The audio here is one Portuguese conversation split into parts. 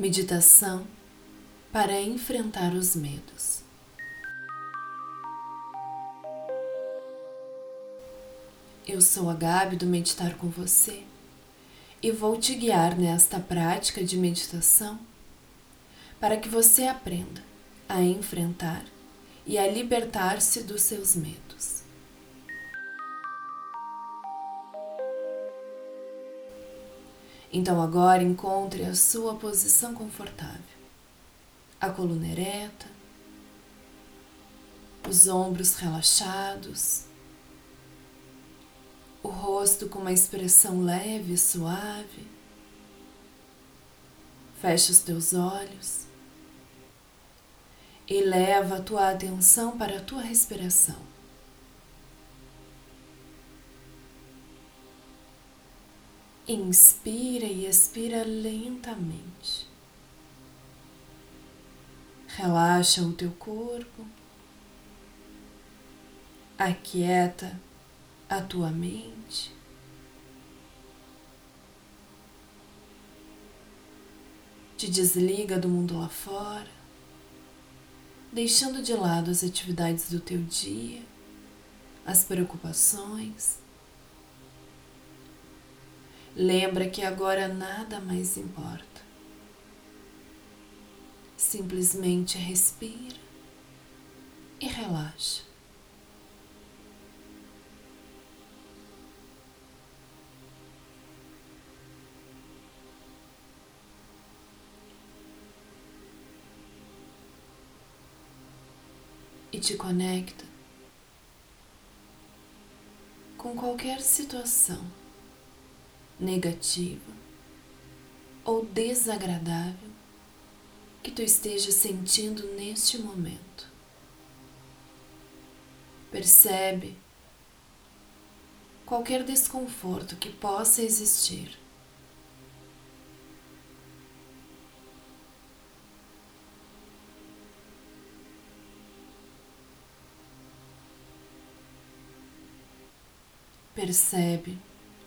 Meditação para enfrentar os medos. Eu sou a Gabi do Meditar com você e vou te guiar nesta prática de meditação para que você aprenda a enfrentar e a libertar-se dos seus medos. Então agora encontre a sua posição confortável. A coluna ereta, os ombros relaxados, o rosto com uma expressão leve e suave. Feche os teus olhos e leva a tua atenção para a tua respiração. Inspira e expira lentamente. Relaxa o teu corpo. Aquieta a tua mente. Te desliga do mundo lá fora, deixando de lado as atividades do teu dia, as preocupações Lembra que agora nada mais importa. Simplesmente respira e relaxa. E te conecta com qualquer situação negativa ou desagradável que tu esteja sentindo neste momento. Percebe qualquer desconforto que possa existir. Percebe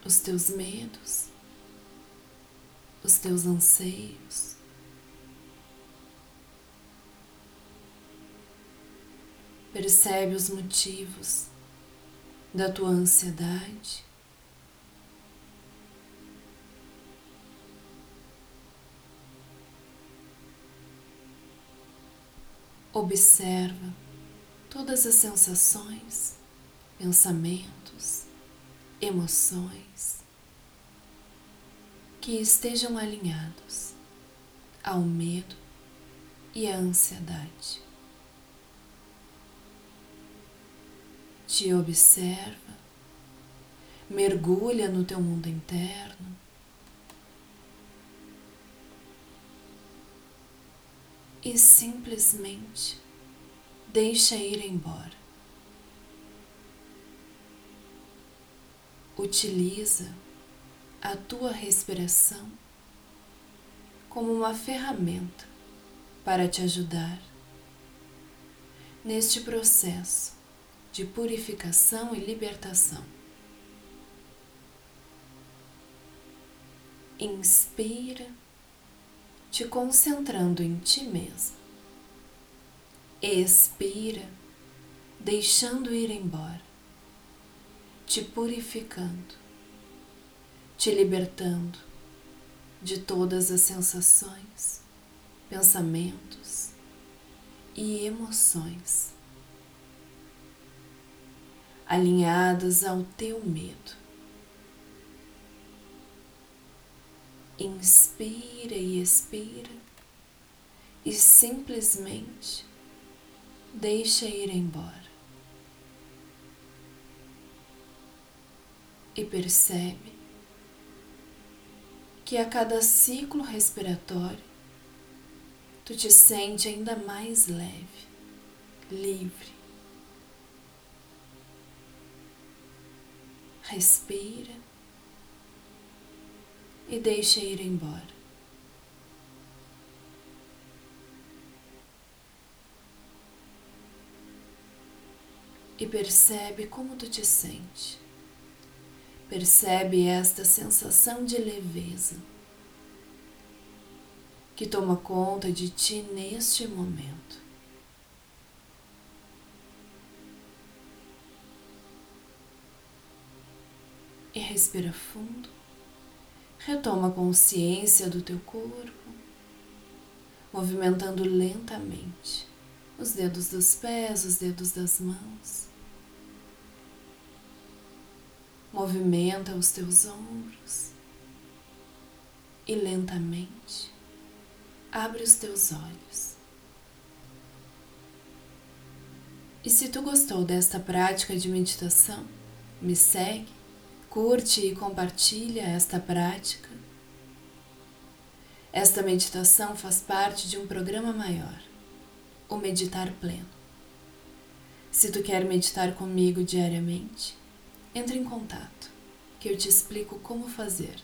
os teus medos, os teus anseios. Percebe os motivos da tua ansiedade. Observa todas as sensações, pensamentos, emoções que estejam alinhados ao medo e à ansiedade. Te observa, mergulha no teu mundo interno. E simplesmente deixa ir embora. Utiliza a tua respiração como uma ferramenta para te ajudar neste processo de purificação e libertação. Inspira, te concentrando em ti mesmo. Expira, deixando ir embora te purificando, te libertando de todas as sensações, pensamentos e emoções alinhadas ao teu medo. Inspira e expira e simplesmente deixa ir embora. E percebe que a cada ciclo respiratório tu te sente ainda mais leve, livre. Respira e deixa ir embora. E percebe como tu te sente. Percebe esta sensação de leveza. que toma conta de ti neste momento. E respira fundo. Retoma a consciência do teu corpo, movimentando lentamente os dedos dos pés, os dedos das mãos. Movimenta os teus ombros e lentamente abre os teus olhos. E se tu gostou desta prática de meditação, me segue Curte e compartilha esta prática. Esta meditação faz parte de um programa maior, o Meditar Pleno. Se tu quer meditar comigo diariamente, entre em contato, que eu te explico como fazer.